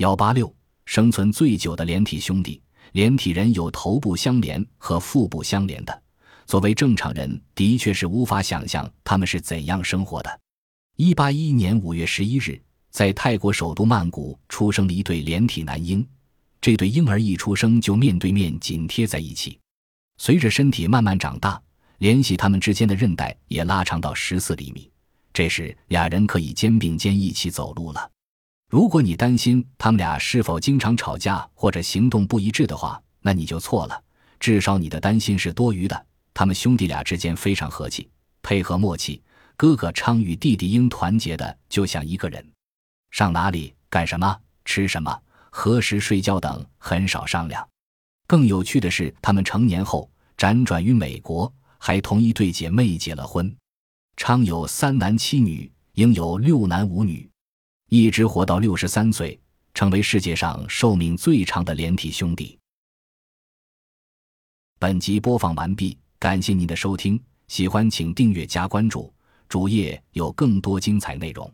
幺八六，生存最久的连体兄弟，连体人有头部相连和腹部相连的。作为正常人，的确是无法想象他们是怎样生活的。一八一一年五月十一日，在泰国首都曼谷出生了一对连体男婴。这对婴儿一出生就面对面紧贴在一起，随着身体慢慢长大，联系他们之间的韧带也拉长到十四厘米。这时，俩人可以肩并肩一起走路了。如果你担心他们俩是否经常吵架或者行动不一致的话，那你就错了。至少你的担心是多余的。他们兄弟俩之间非常和气，配合默契。哥哥昌与弟弟英团结的就像一个人，上哪里干什么、吃什么、何时睡觉等很少商量。更有趣的是，他们成年后辗转于美国，还同一对姐妹结了婚。昌有三男七女，英有六男五女，一直活到六十三岁，成为世界上寿命最长的连体兄弟。本集播放完毕。感谢您的收听，喜欢请订阅加关注，主页有更多精彩内容。